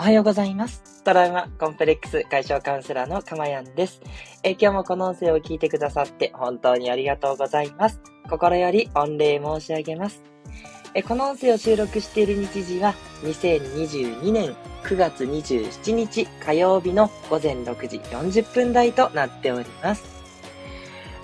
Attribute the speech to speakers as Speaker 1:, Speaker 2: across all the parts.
Speaker 1: おはようございます。トラウマコンプレックス解消カウンセラーのかまやんです。え今日もこの音声を聞いてくださって本当にありがとうございます。心より御礼申し上げます。えこの音声を収録している日時は2022年9月27日火曜日の午前6時40分台となっております。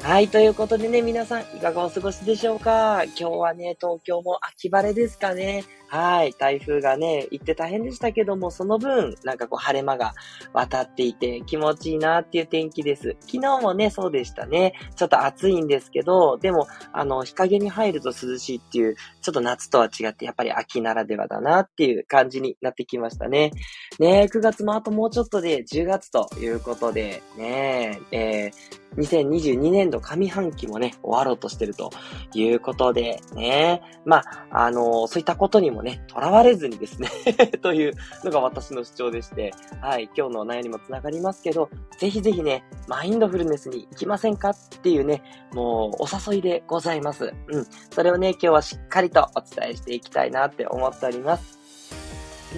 Speaker 1: はい。ということでね、皆さん、いかがお過ごしでしょうか？今日はね、東京も秋晴れですかね。はい。台風がね、行って大変でしたけども、その分、なんかこう、晴れ間が渡っていて、気持ちいいなっていう天気です。昨日もね、そうでしたね。ちょっと暑いんですけど、でも、あの、日陰に入ると涼しいっていう、ちょっと夏とは違って、やっぱり秋ならではだなっていう感じになってきましたね。ね9月もあともうちょっとで10月ということで、ねえー2022年度上半期もね、終わろうとしてるということで、ね。まあ、あのそういったことにももね、とらわれずにですね、というのが私の主張でして、はい、今日の内容にもつながりますけど、ぜひぜひね、マインドフルネスに行きませんかっていうね、もうお誘いでございます。うん。それをね、今日はしっかりとお伝えしていきたいなって思っております。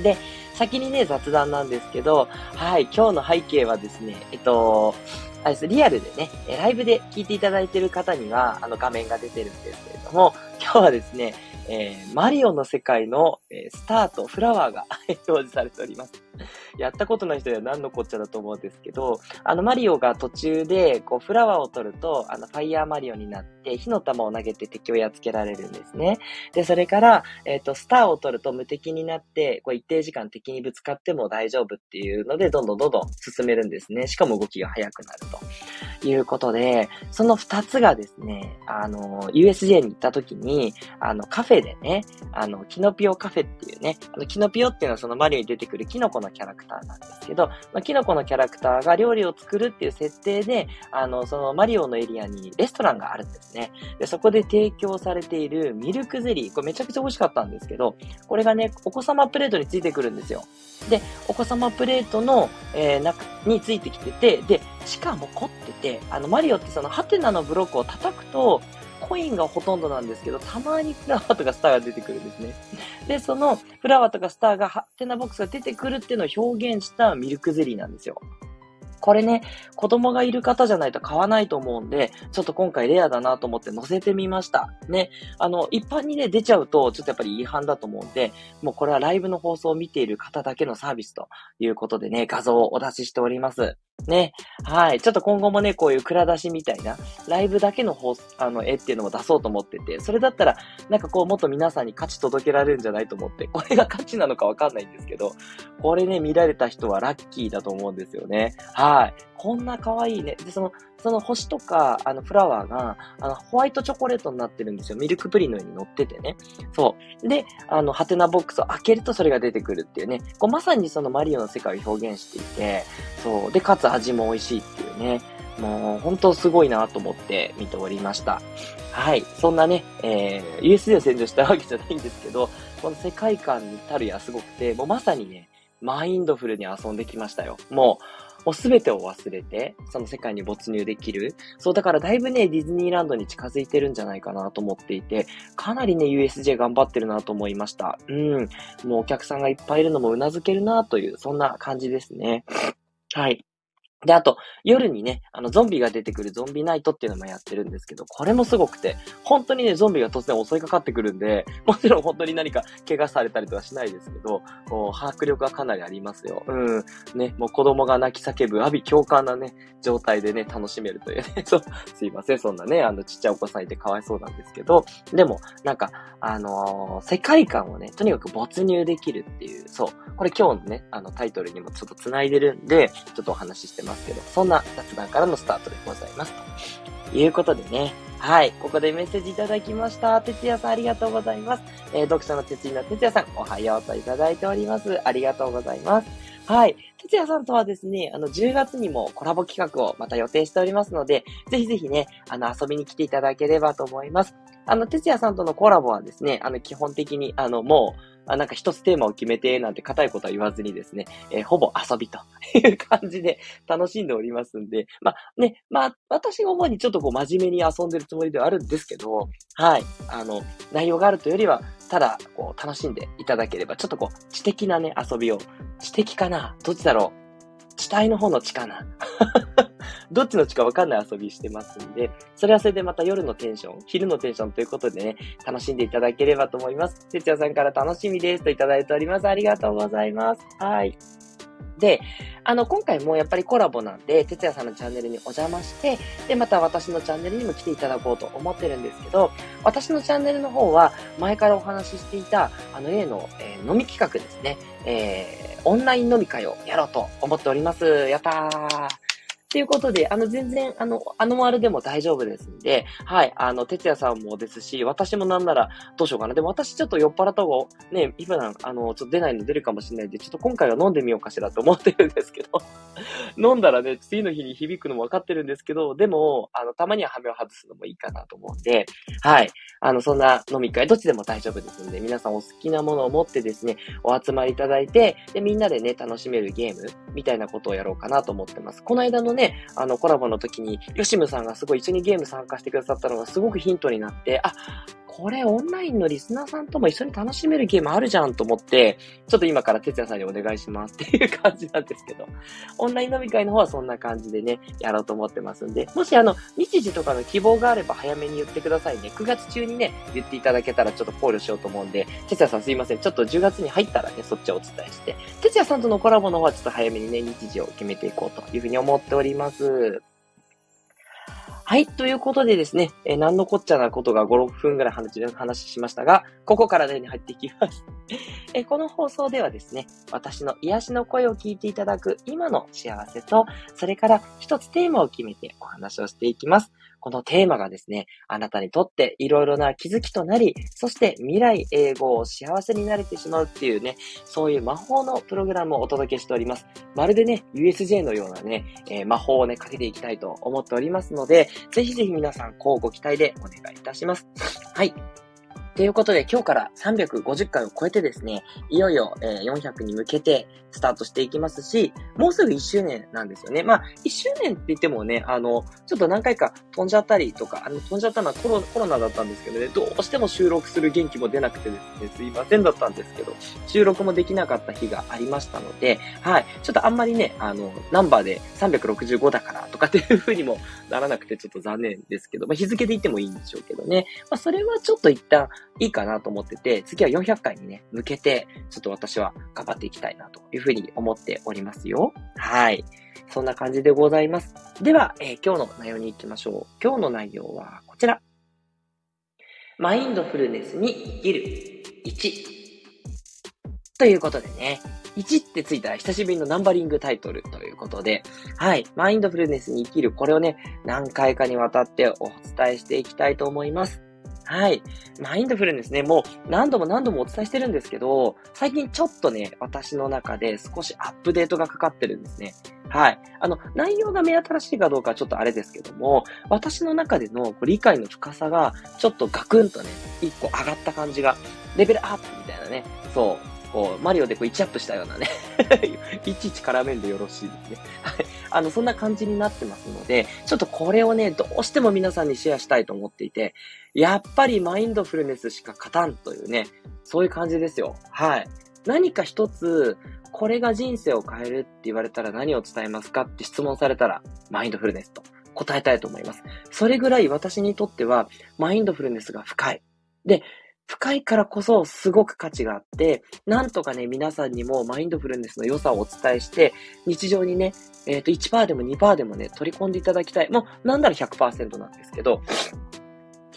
Speaker 1: で、先にね、雑談なんですけど、はい、今日の背景はですね、えっと、あれです、リアルでね、ライブで聞いていただいている方には、あの画面が出てるんですけれども、今日はですね、えーマリオの世界の、えースタート、フラワーが 表示されております。やったことない人には何のこっちゃだと思うんですけど、あの、マリオが途中で、こう、フラワーを取ると、あの、ファイヤーマリオになって、火の玉を投げて敵をやっつけられるんですね。で、それから、えっ、と、スターを取ると無敵になって、こう、一定時間敵にぶつかっても大丈夫っていうので、どんどんどんどん進めるんですね。しかも動きが速くなるということで、その二つがですね、あの、USJ に行った時に、あの、カフェでね、あの、キノピオカフェっていうね、あの、キノピオっていうのはそのマリオに出てくるキノコのキャラクターなんですけど、まあ、キノコのキャラクターが料理を作るっていう設定で、あの、そのマリオのエリアにレストランがあるんですね。で、そこで提供されているミルクゼリー、これめちゃくちゃ美味しかったんですけど、これがね、お子様プレートについてくるんですよ。で、お子様プレートの、えー中についてきてて、で、しかも凝ってて、あの、マリオってそのハテナのブロックを叩くと、コインがほとんどなんですけど、たまにフラワーとかスターが出てくるんですね。で、そのフラワーとかスターがハテナボックスが出てくるっていうのを表現したミルクゼリーなんですよ。これね、子供がいる方じゃないと買わないと思うんで、ちょっと今回レアだなと思って載せてみました。ね。あの、一般にね、出ちゃうと、ちょっとやっぱり違反だと思うんで、もうこれはライブの放送を見ている方だけのサービスということでね、画像をお出ししております。ね。はい。ちょっと今後もね、こういう蔵出しみたいな、ライブだけの放あの、絵っていうのも出そうと思ってて、それだったら、なんかこう、もっと皆さんに価値届けられるんじゃないと思って、これが価値なのかわかんないんですけど、これね、見られた人はラッキーだと思うんですよね。はい。こんな可愛いね。で、その、その星とか、あの、フラワーが、あの、ホワイトチョコレートになってるんですよ。ミルクプリンの上に乗っててね。そう。で、あの、ハテナボックスを開けるとそれが出てくるっていうね。こう、まさにそのマリオの世界を表現していて、そう。で、かつ味も美味しいっていうね。もう、本当すごいなと思って見ておりました。はい。そんなね、えー、USJ を占領したわけじゃないんですけど、この世界観にたるやすごくて、もうまさにね、マインドフルに遊んできましたよ。もう、もうすべてを忘れて、その世界に没入できる。そう、だからだいぶね、ディズニーランドに近づいてるんじゃないかなと思っていて、かなりね、USJ 頑張ってるなと思いました。うん。もうお客さんがいっぱいいるのも頷けるなという、そんな感じですね。はい。で、あと、夜にね、あの、ゾンビが出てくるゾンビナイトっていうのもやってるんですけど、これもすごくて、本当にね、ゾンビが突然襲いかかってくるんで、もちろん本当に何か怪我されたりとかしないですけど、もう迫力がかなりありますよ。うん。ね、もう子供が泣き叫ぶ、阿鼻共感なね、状態でね、楽しめるというね。そう、すいません、そんなね、あの、ちっちゃいお子さんいてかわいそうなんですけど、でも、なんか、あのー世界観をね、とにかく没入できるっていう、そう。これ今日のね、あの、タイトルにもちょっと繋いでるんで、ちょっとお話ししてますけど、そんな雑談からのスタートでございます。ということでね、はい、ここでメッセージいただきました。哲也さんありがとうございます。えー読者の哲也の哲也さん、おはようといただいております。ありがとうございます。はい。哲也さんとはですね、あの、10月にもコラボ企画をまた予定しておりますので、ぜひぜひね、あの、遊びに来ていただければと思います。あの、哲也さんとのコラボはですね、あの、基本的に、あの、もう、あなんか一つテーマを決めて、なんて硬いことは言わずにですね、えー、ほぼ遊びという感じで楽しんでおりますんで、まあね、まあ私が主にちょっとこう真面目に遊んでるつもりではあるんですけど、はい、あの、内容があるというよりは、ただ、こう、楽しんでいただければ、ちょっとこう、知的なね、遊びを、知的かなどっちだろう地体の方の地かな どっちの地かわかんない遊びしてますんで、それはそれでまた夜のテンション、昼のテンションということでね、楽しんでいただければと思います。哲也さんから楽しみですといただいております。ありがとうございます。はい。で、あの、今回もやっぱりコラボなんで、哲也さんのチャンネルにお邪魔して、で、また私のチャンネルにも来ていただこうと思ってるんですけど、私のチャンネルの方は、前からお話ししていた、あの、A の、えー、飲み企画ですね、えー、オンライン飲み会をやろうと思っております。やったーということで、あの、全然、あの、あの丸でも大丈夫ですんで、はい、あの、哲也さんもですし、私もなんなら、どうしようかな。でも私ちょっと酔っ払った方が、ね、普段、あの、ちょっと出ないの出るかもしれないんで、ちょっと今回は飲んでみようかしらと思ってるんですけど、飲んだらね、次の日に響くのも分かってるんですけど、でも、あの、たまには羽目を外すのもいいかなと思うんで、はい、あの、そんな飲み会、どっちでも大丈夫ですんで、皆さんお好きなものを持ってですね、お集まりいただいて、で、みんなでね、楽しめるゲームみたいなことをやろうかなと思ってます。この間のね、ねあの、コラボの時に、ヨシムさんがすごい一緒にゲーム参加してくださったのがすごくヒントになって、あ、これオンラインのリスナーさんとも一緒に楽しめるゲームあるじゃんと思って、ちょっと今から哲也さんにお願いしますっていう感じなんですけど、オンライン飲み会の方はそんな感じでね、やろうと思ってますんで、もしあの、日時とかの希望があれば早めに言ってくださいね。9月中にね、言っていただけたらちょっと考慮しようと思うんで、哲也さんすいません。ちょっと10月に入ったらね、そっちをお伝えして、哲也さんとのコラボの方はちょっと早めにね、日時を決めていこうというふうに思っております。はい。ということでですね、えー、何のこっちゃなことが5、6分ぐらい話話しましたが、ここから例に入っていきます。えー、この放送ではですね、私の癒しの声を聞いていただく今の幸せと、それから一つテーマを決めてお話をしていきます。このテーマがですね、あなたにとっていろいろな気づきとなり、そして未来英語を幸せになれてしまうっていうね、そういう魔法のプログラムをお届けしております。まるでね、USJ のようなね、えー、魔法をね、かけていきたいと思っておりますので、ぜひぜひ皆さん、こうご期待でお願いいたします。はい。ということで、今日から350回を超えてですね、いよいよ、え、400に向けてスタートしていきますし、もうすぐ1周年なんですよね。まあ、1周年って言ってもね、あの、ちょっと何回か飛んじゃったりとか、あの、飛んじゃったのはコロコロナだったんですけどね、どうしても収録する元気も出なくてですね、すいませんだったんですけど、収録もできなかった日がありましたので、はい、ちょっとあんまりね、あの、ナンバーで365だからとかっていう風にもならなくてちょっと残念ですけど、まあ、日付で言ってもいいんでしょうけどね。まあ、それはちょっと一旦、いいかなと思ってて、次は400回にね、向けて、ちょっと私は頑張っていきたいなというふうに思っておりますよ。はい。そんな感じでございます。では、えー、今日の内容に行きましょう。今日の内容はこちら。マインドフルネスに生きる1。ということでね、1ってついたら久しぶりのナンバリングタイトルということで、はい、マインドフルネスに生きる、これをね、何回かにわたってお伝えしていきたいと思います。はい。マインドフルネスね、もう何度も何度もお伝えしてるんですけど、最近ちょっとね、私の中で少しアップデートがかかってるんですね。はい。あの、内容が目新しいかどうかはちょっとあれですけども、私の中での理解の深さがちょっとガクンとね、一個上がった感じが、レベルアップみたいなね、そう、こう、マリオでこう1アップしたようなね いちいち絡めんでよろしいですね。はい。あの、そんな感じになってますので、ちょっとこれをね、どうしても皆さんにシェアしたいと思っていて、やっぱりマインドフルネスしか勝たんというね、そういう感じですよ。はい。何か一つ、これが人生を変えるって言われたら何を伝えますかって質問されたら、マインドフルネスと答えたいと思います。それぐらい私にとっては、マインドフルネスが深い。で、深いからこそすごく価値があって、なんとかね、皆さんにもマインドフルネスの良さをお伝えして、日常にね、えっ、ー、と、1%でも2%でもね、取り込んでいただきたい。もう、なんなら100%なんですけど、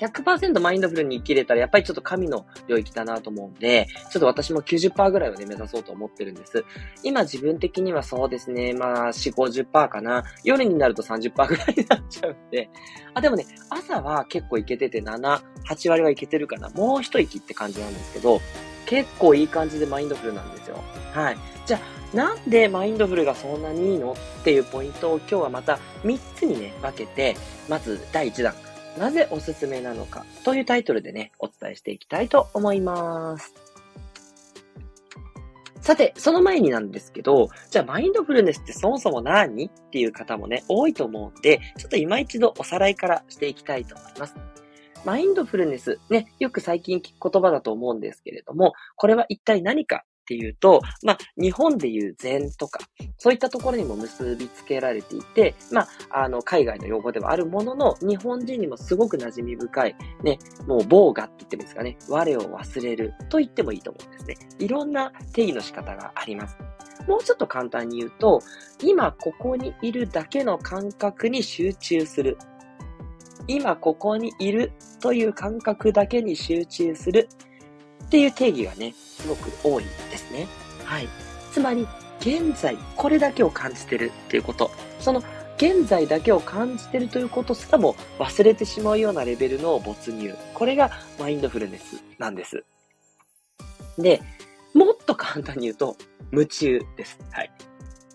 Speaker 1: 100%マインドフルに生きれたら、やっぱりちょっと神の領域だなと思うんで、ちょっと私も90%ぐらいをね、目指そうと思ってるんです。今自分的にはそうですね、まあ、4、50%かな。夜になると30%ぐらいになっちゃうんで。あ、でもね、朝は結構いけてて7、8割はいけてるかな。もう一息って感じなんですけど、結構いい感じでマインドフルなんですよ。はい。じゃあ、なんでマインドフルがそんなにいいのっていうポイントを今日はまた3つにね、分けて、まず第1弾。なぜおすすめなのかというタイトルでね、お伝えしていきたいと思います。さて、その前になんですけど、じゃあマインドフルネスってそもそも何っていう方もね、多いと思うんで、ちょっと今一度おさらいからしていきたいと思います。マインドフルネス、ね、よく最近聞く言葉だと思うんですけれども、これは一体何かっていうと、まあ、日本でいう禅とか、そういったところにも結びつけられていて、まあ、あの、海外の用語ではあるものの、日本人にもすごく馴染み深い、ね、もう、防我って言ってもいいですかね、我を忘れると言ってもいいと思うんですね。いろんな定義の仕方があります。もうちょっと簡単に言うと、今ここにいるだけの感覚に集中する。今ここにいるという感覚だけに集中するっていう定義がね、すごく多いですね。はい。つまり、現在これだけを感じてるっていうこと。その現在だけを感じてるということすらも忘れてしまうようなレベルの没入。これがマインドフルネスなんです。で、もっと簡単に言うと、夢中です。はい。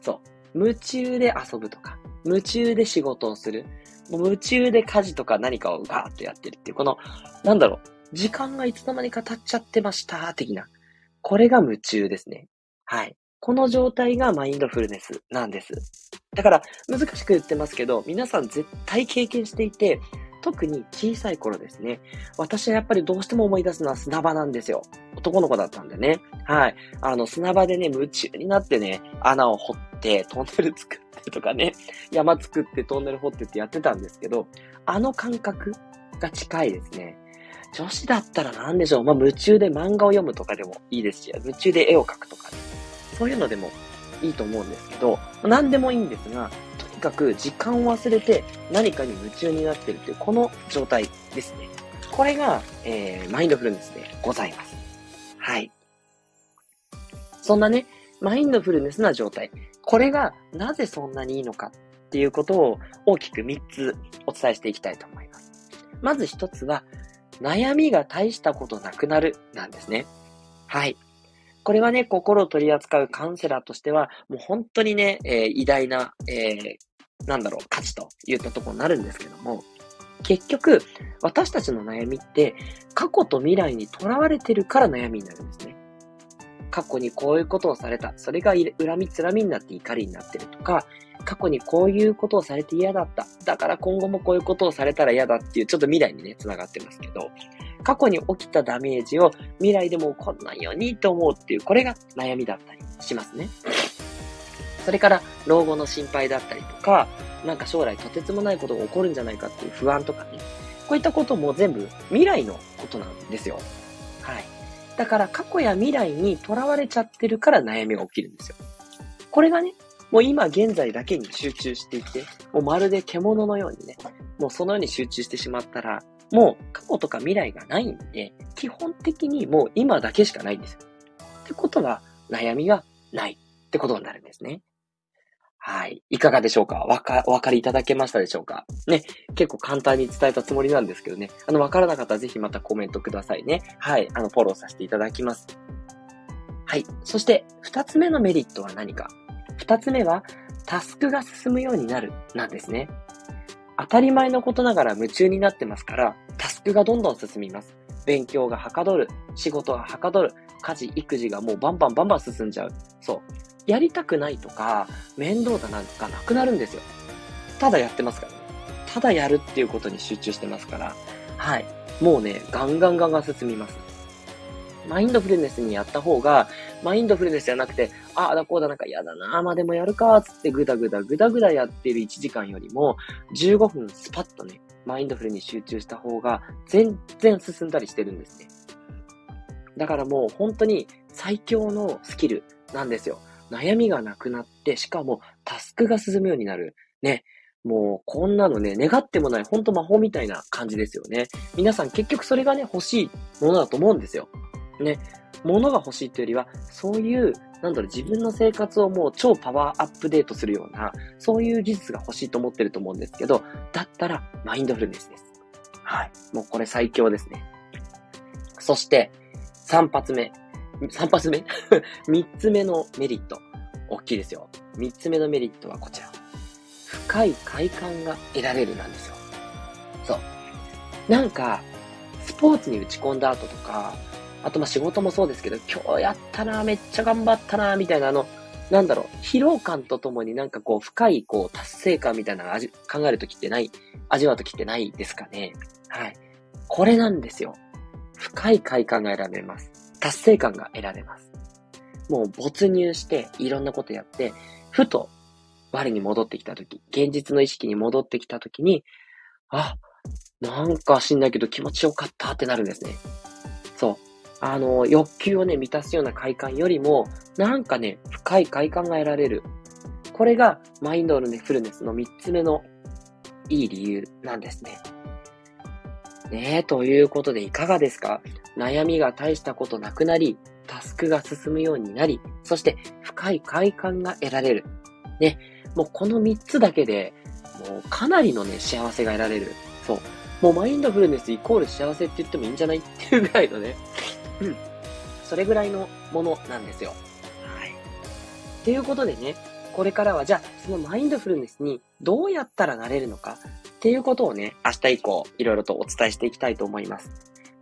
Speaker 1: そう。夢中で遊ぶとか、夢中で仕事をする。夢中で家事とか何かをガーッとやってるっていう、この、なんだろう、時間がいつの間にか経っちゃってました、的な。これが夢中ですね。はい。この状態がマインドフルネスなんです。だから、難しく言ってますけど、皆さん絶対経験していて、特に小さい頃ですね。私はやっぱりどうしても思い出すのは砂場なんですよ。男の子だったんでね。はい。あの、砂場でね、夢中になってね、穴を掘って、トンネル作ってとかね、山作ってトンネル掘ってってやってたんですけど、あの感覚が近いですね。女子だったら何でしょう。まあ、夢中で漫画を読むとかでもいいですし、夢中で絵を描くとかね。そういうのでもいいと思うんですけど、何でもいいんですが、とにかく時間を忘れて何かに夢中になってるっていう、この状態ですね。これが、えー、マインドフルネスでございます。はい。そんなね、マインドフルネスな状態。これがなぜそんなにいいのかっていうことを大きく3つお伝えしていきたいと思います。まず1つは、悩みが大したことなくなるなんですね。はい。これはね、心を取り扱うカウンセラーとしては、もう本当にね、えー、偉大な、えー、なんだろう、価値と言ったところになるんですけども、結局、私たちの悩みって、過去と未来にとらわれてるから悩みになるんですね。過去にこういうことをされた。それが恨みつらみになって怒りになってるとか、過去にこういうことをされて嫌だった。だから今後もこういうことをされたら嫌だっていう、ちょっと未来にね、繋がってますけど、過去に起きたダメージを未来でも起こんないようにと思うっていう、これが悩みだったりしますね。それから、老後の心配だったりとか、なんか将来とてつもないことが起こるんじゃないかっていう不安とかね。こういったことも全部未来のことなんですよ。はい。だから過去や未来にとらわれちゃってるから悩みが起きるんですよ。これがね、もう今現在だけに集中していて、もうまるで獣のようにね、もうそのように集中してしまったら、もう過去とか未来がないんで、基本的にもう今だけしかないんですよ。ってことは、悩みがないってことになるんですね。はい。いかがでしょうか？わか、お分かりいただけましたでしょうか？ね。結構簡単に伝えたつもりなんですけどね。あの、わからなかったらぜひまたコメントくださいね。はい。あの、フォローさせていただきます。はい。そして、二つ目のメリットは何か？二つ目は、タスクが進むようになる、なんですね。当たり前のことながら夢中になってますから、タスクがどんどん進みます。勉強がはかどる、仕事がはかどる、家事、育児がもうバンバンバンバン進んじゃう。そう。やりたくないとか、面倒だなんかなくなるんですよ。ただやってますから。ただやるっていうことに集中してますから、はい。もうね、ガンガンガンガン進みます。マインドフルネスにやった方が、マインドフルネスじゃなくて、ああだこうだなんか嫌だな、まあでもやるか、つってぐだぐだぐだぐだやってる1時間よりも、15分スパッとね、マインドフルに集中した方が、全然進んだりしてるんですね。だからもう本当に最強のスキルなんですよ。悩みがなくなって、しかもタスクが進むようになる。ね。もう、こんなのね、願ってもない、ほんと魔法みたいな感じですよね。皆さん結局それがね、欲しいものだと思うんですよ。ね。物が欲しいというよりは、そういう、なんだろう、自分の生活をもう超パワーアップデートするような、そういう技術が欲しいと思ってると思うんですけど、だったら、マインドフルネスです。はい。もうこれ最強ですね。そして、3発目。3発目 ?3 つ目のメリット。大きいですよ。3つ目のメリットはこちら。深い快感が得られるなんですよ。そう。なんか、スポーツに打ち込んだ後とか、あとまあ仕事もそうですけど、今日やったな、めっちゃ頑張ったな、みたいなあの、なんだろう、疲労感とともになんかこう、深いこう、達成感みたいな味、考えるときってない、味わうときってないですかね。はい。これなんですよ。深い快感が得られます。達成感が得られます。もう没入して、いろんなことやって、ふと、我に戻ってきたとき、現実の意識に戻ってきたときに、あ、なんか知んないけど気持ちよかったってなるんですね。あの、欲求をね、満たすような快感よりも、なんかね、深い快感が得られる。これが、マインドフルネスの3つ目のいい理由なんですね。ねえ、ということでいかがですか？悩みが大したことなくなり、タスクが進むようになり、そして深い快感が得られる。ね、もうこの3つだけで、もうかなりのね、幸せが得られる。そう。もうマインドフルネスイコール幸せって言ってもいいんじゃない？っていうぐらいのね、うん。それぐらいのものなんですよ。はい。ということでね、これからはじゃあ、そのマインドフルネスにどうやったらなれるのかっていうことをね、明日以降、いろいろとお伝えしていきたいと思います。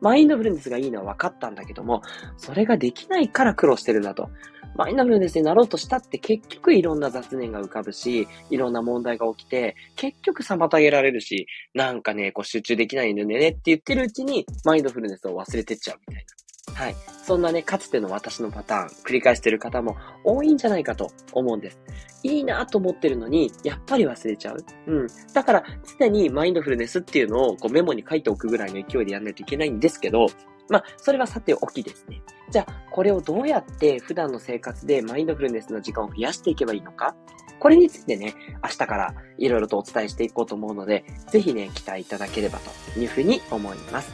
Speaker 1: マインドフルネスがいいのは分かったんだけども、それができないから苦労してるんだと。マインドフルネスになろうとしたって結局いろんな雑念が浮かぶし、いろんな問題が起きて、結局妨げられるし、なんかね、こう集中できないんだよねって言ってるうちに、マインドフルネスを忘れてっちゃうみたいな。はい。そんなね、かつての私のパターン、繰り返してる方も多いんじゃないかと思うんです。いいなと思ってるのに、やっぱり忘れちゃう。うん。だから、常にマインドフルネスっていうのをこうメモに書いておくぐらいの勢いでやらないといけないんですけど、まあ、それはさておきですね。じゃあ、これをどうやって普段の生活でマインドフルネスの時間を増やしていけばいいのか？これについてね、明日からいろいろとお伝えしていこうと思うので、ぜひね、期待いただければというふうに思います。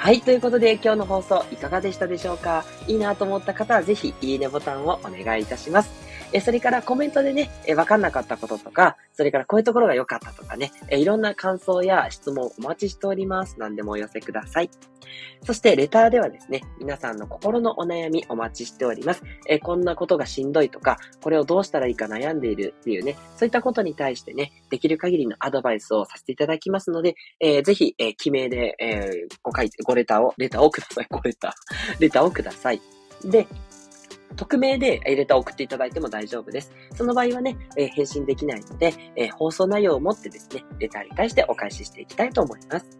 Speaker 1: はい。ということで、今日の放送いかがでしたでしょうか？いいなと思った方は、ぜひ、いいねボタンをお願いいたします。え、それからコメントでね、え、わかんなかったこととか、それからこういうところが良かったとかね、え、いろんな感想や質問お待ちしております。何でもお寄せください。そして、レターではですね、皆さんの心のお悩みお待ちしております。えこんなことがしんどいとか、これをどうしたらいいか悩んでいるっていうね、そういったことに対してね、できる限りのアドバイスをさせていただきますので、えー、ぜひ、えー、記名で、えー、ご書いて、ごレターを、レターをください。ごレター。レターをください。で、匿名でレターを送っていただいても大丈夫です。その場合はね、えー、返信できないので、えー、放送内容をもってですね、レターに対してお返ししていきたいと思います。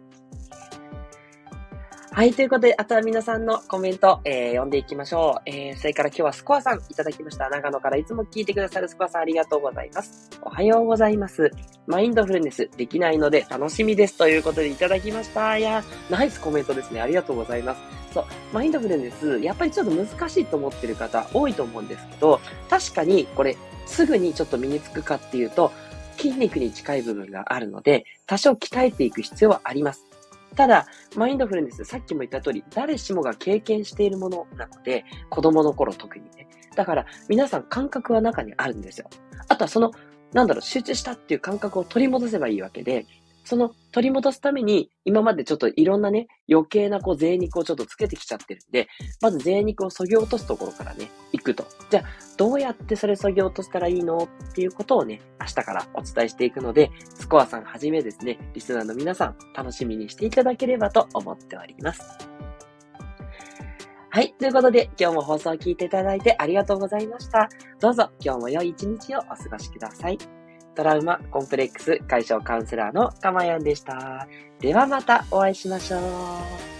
Speaker 1: はい、ということで、あとは皆さんのコメント、えー、読んでいきましょう。えー、それから今日はスコアさんいただきました。長野からいつも聞いてくださるスコアさんありがとうございます。おはようございます。マインドフルネスできないので楽しみです。ということでいただきました。いや、ナイスコメントですね。ありがとうございます。そう、マインドフルネス、やっぱりちょっと難しいと思ってる方多いと思うんですけど、確かにこれ、すぐにちょっと身につくかっていうと、筋肉に近い部分があるので、多少鍛えていく必要はあります。ただ、マインドフルネス、さっきも言った通り、誰しもが経験しているものなので、子供の頃特にね。だから、皆さん感覚は中にあるんですよ。あとはその、なんだろう、集中したっていう感覚を取り戻せばいいわけで、その取り戻すために、今までちょっといろんなね、余計なこう、贅肉をちょっとつけてきちゃってるんで、まず贅肉を削ぎ落とすところからね、行くと。じゃあ、どうやってそれ削ぎ落としたらいいのっていうことをね、明日からお伝えしていくので、スコアさんはじめですね、リスナーの皆さん、楽しみにしていただければと思っております。はい。ということで、今日も放送を聞いていただいてありがとうございました。どうぞ、今日も良い一日をお過ごしください。トラウマコンプレックス解消カウンセラーのかまやんでした。ではまたお会いしましょう。